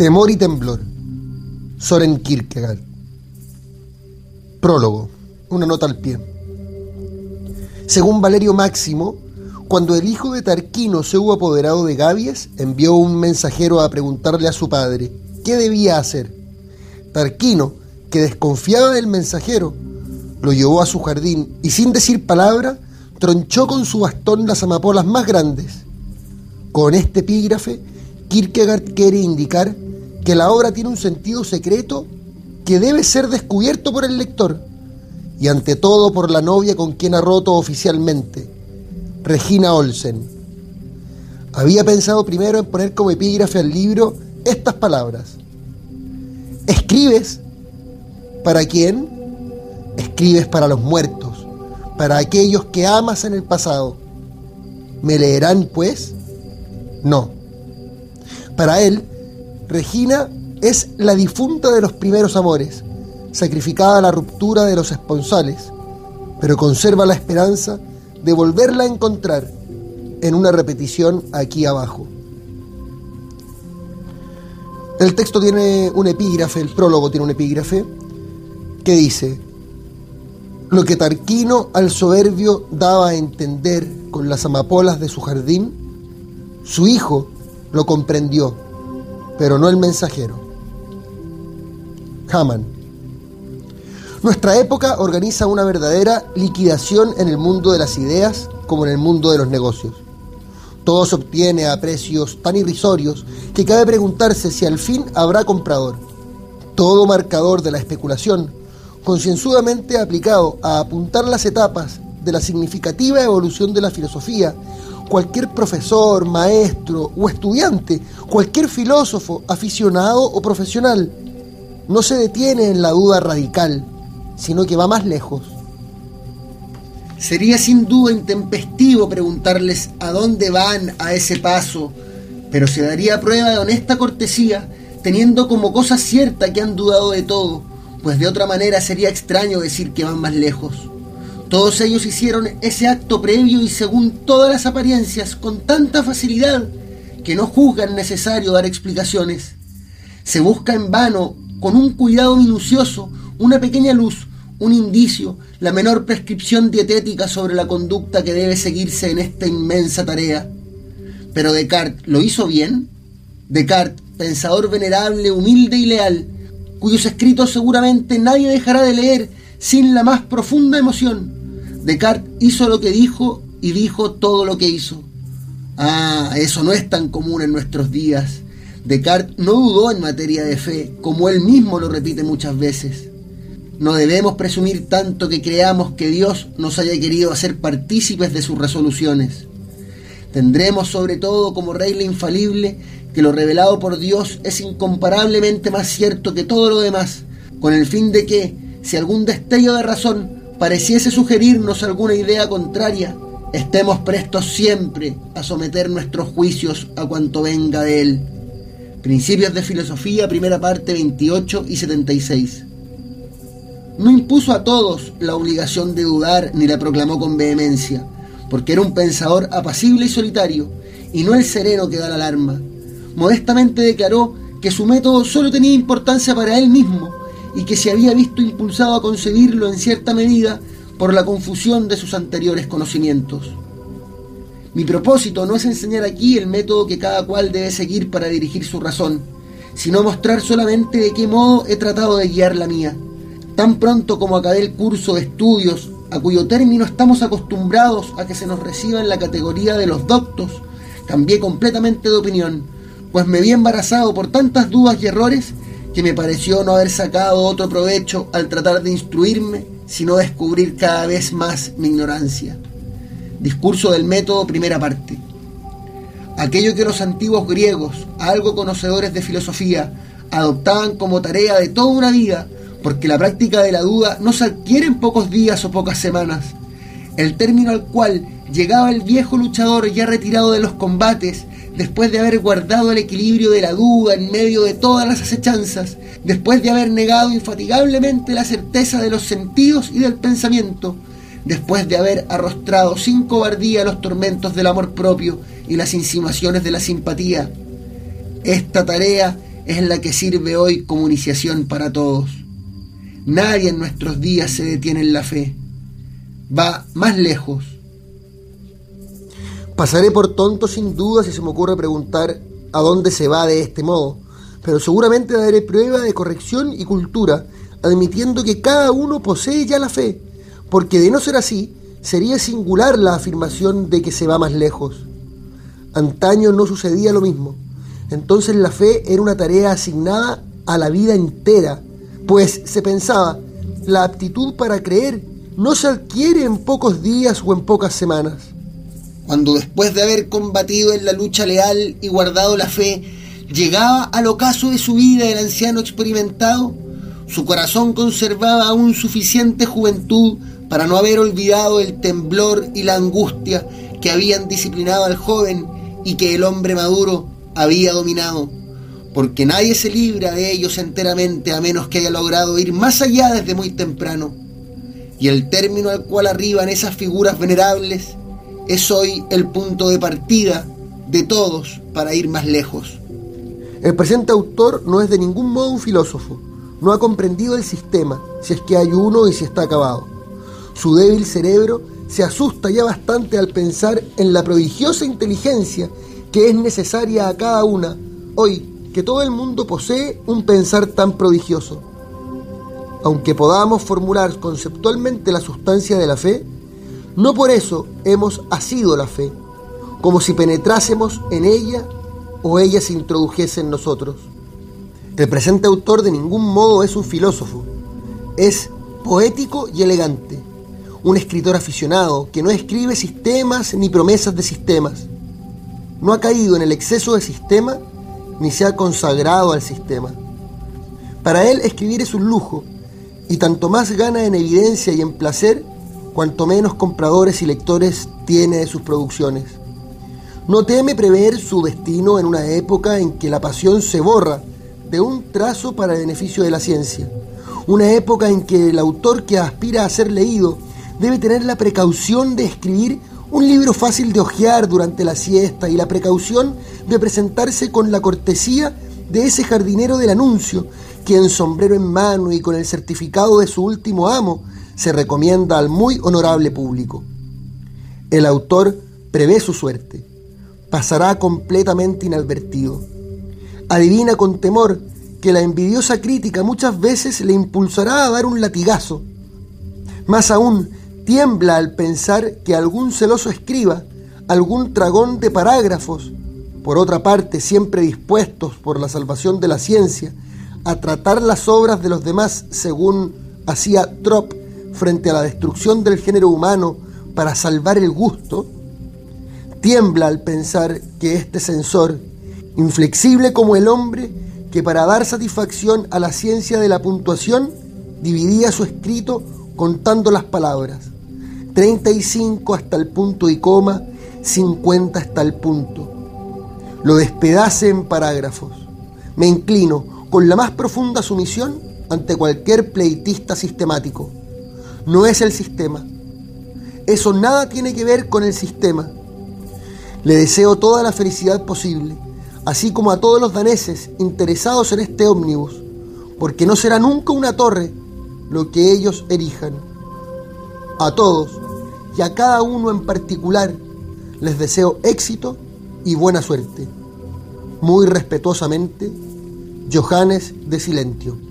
Temor y temblor. Soren Kierkegaard. Prólogo. Una nota al pie. Según Valerio Máximo, cuando el hijo de Tarquino se hubo apoderado de Gabies, envió un mensajero a preguntarle a su padre qué debía hacer. Tarquino, que desconfiaba del mensajero, lo llevó a su jardín y sin decir palabra, tronchó con su bastón las amapolas más grandes. Con este epígrafe, Kierkegaard quiere indicar que la obra tiene un sentido secreto que debe ser descubierto por el lector y ante todo por la novia con quien ha roto oficialmente, Regina Olsen. Había pensado primero en poner como epígrafe al libro estas palabras. ¿Escribes? ¿Para quién? Escribes para los muertos, para aquellos que amas en el pasado. ¿Me leerán, pues? No. Para él, Regina es la difunta de los primeros amores, sacrificada a la ruptura de los esponsales, pero conserva la esperanza de volverla a encontrar en una repetición aquí abajo. El texto tiene un epígrafe, el prólogo tiene un epígrafe, que dice, lo que Tarquino al soberbio daba a entender con las amapolas de su jardín, su hijo lo comprendió pero no el mensajero. Haman. Nuestra época organiza una verdadera liquidación en el mundo de las ideas como en el mundo de los negocios. Todo se obtiene a precios tan irrisorios que cabe preguntarse si al fin habrá comprador. Todo marcador de la especulación, concienzudamente aplicado a apuntar las etapas de la significativa evolución de la filosofía, cualquier profesor, maestro o estudiante, cualquier filósofo, aficionado o profesional, no se detiene en la duda radical, sino que va más lejos. Sería sin duda intempestivo preguntarles a dónde van a ese paso, pero se daría prueba de honesta cortesía, teniendo como cosa cierta que han dudado de todo, pues de otra manera sería extraño decir que van más lejos. Todos ellos hicieron ese acto previo y según todas las apariencias con tanta facilidad que no juzgan necesario dar explicaciones. Se busca en vano, con un cuidado minucioso, una pequeña luz, un indicio, la menor prescripción dietética sobre la conducta que debe seguirse en esta inmensa tarea. Pero Descartes lo hizo bien. Descartes, pensador venerable, humilde y leal, cuyos escritos seguramente nadie dejará de leer sin la más profunda emoción, Descartes hizo lo que dijo y dijo todo lo que hizo. Ah, eso no es tan común en nuestros días. Descartes no dudó en materia de fe, como él mismo lo repite muchas veces. No debemos presumir tanto que creamos que Dios nos haya querido hacer partícipes de sus resoluciones. Tendremos sobre todo como regla infalible que lo revelado por Dios es incomparablemente más cierto que todo lo demás, con el fin de que, si algún destello de razón pareciese sugerirnos alguna idea contraria, estemos prestos siempre a someter nuestros juicios a cuanto venga de él. Principios de Filosofía, primera parte 28 y 76. No impuso a todos la obligación de dudar ni la proclamó con vehemencia, porque era un pensador apacible y solitario, y no el sereno que da la alarma. Modestamente declaró que su método solo tenía importancia para él mismo y que se había visto impulsado a concebirlo en cierta medida por la confusión de sus anteriores conocimientos. Mi propósito no es enseñar aquí el método que cada cual debe seguir para dirigir su razón, sino mostrar solamente de qué modo he tratado de guiar la mía. Tan pronto como acabé el curso de estudios, a cuyo término estamos acostumbrados a que se nos reciba en la categoría de los doctos, cambié completamente de opinión, pues me vi embarazado por tantas dudas y errores que me pareció no haber sacado otro provecho al tratar de instruirme, sino descubrir cada vez más mi ignorancia. Discurso del método, primera parte. Aquello que los antiguos griegos, algo conocedores de filosofía, adoptaban como tarea de toda una vida, porque la práctica de la duda no se adquiere en pocos días o pocas semanas. El término al cual llegaba el viejo luchador ya retirado de los combates después de haber guardado el equilibrio de la duda en medio de todas las acechanzas, después de haber negado infatigablemente la certeza de los sentidos y del pensamiento, después de haber arrostrado sin cobardía los tormentos del amor propio y las insinuaciones de la simpatía. Esta tarea es la que sirve hoy como iniciación para todos. Nadie en nuestros días se detiene en la fe. Va más lejos. Pasaré por tonto sin duda si se me ocurre preguntar a dónde se va de este modo, pero seguramente daré prueba de corrección y cultura, admitiendo que cada uno posee ya la fe, porque de no ser así, sería singular la afirmación de que se va más lejos. Antaño no sucedía lo mismo. Entonces la fe era una tarea asignada a la vida entera, pues se pensaba, la aptitud para creer no se adquiere en pocos días o en pocas semanas. Cuando después de haber combatido en la lucha leal y guardado la fe, llegaba al ocaso de su vida el anciano experimentado, su corazón conservaba aún suficiente juventud para no haber olvidado el temblor y la angustia que habían disciplinado al joven y que el hombre maduro había dominado, porque nadie se libra de ellos enteramente a menos que haya logrado ir más allá desde muy temprano. Y el término al cual arriban esas figuras venerables es hoy el punto de partida de todos para ir más lejos. El presente autor no es de ningún modo un filósofo, no ha comprendido el sistema, si es que hay uno y si está acabado. Su débil cerebro se asusta ya bastante al pensar en la prodigiosa inteligencia que es necesaria a cada una, hoy que todo el mundo posee un pensar tan prodigioso. Aunque podamos formular conceptualmente la sustancia de la fe, no por eso hemos asido la fe, como si penetrásemos en ella o ella se introdujese en nosotros. El presente autor de ningún modo es un filósofo, es poético y elegante, un escritor aficionado que no escribe sistemas ni promesas de sistemas. No ha caído en el exceso de sistema ni se ha consagrado al sistema. Para él escribir es un lujo y tanto más gana en evidencia y en placer cuanto menos compradores y lectores tiene de sus producciones. No teme prever su destino en una época en que la pasión se borra de un trazo para el beneficio de la ciencia. Una época en que el autor que aspira a ser leído debe tener la precaución de escribir un libro fácil de hojear durante la siesta y la precaución de presentarse con la cortesía de ese jardinero del anuncio, quien sombrero en mano y con el certificado de su último amo se recomienda al muy honorable público. El autor prevé su suerte, pasará completamente inadvertido. Adivina con temor que la envidiosa crítica muchas veces le impulsará a dar un latigazo. Más aún, tiembla al pensar que algún celoso escriba, algún tragón de parágrafos, por otra parte siempre dispuestos por la salvación de la ciencia a tratar las obras de los demás según hacía Trop frente a la destrucción del género humano para salvar el gusto, tiembla al pensar que este censor, inflexible como el hombre, que para dar satisfacción a la ciencia de la puntuación, dividía su escrito contando las palabras. 35 hasta el punto y coma, 50 hasta el punto. Lo despedace en parágrafos. Me inclino con la más profunda sumisión ante cualquier pleitista sistemático. No es el sistema. Eso nada tiene que ver con el sistema. Le deseo toda la felicidad posible, así como a todos los daneses interesados en este ómnibus, porque no será nunca una torre lo que ellos erijan. A todos y a cada uno en particular les deseo éxito y buena suerte. Muy respetuosamente, Johannes de Silentio.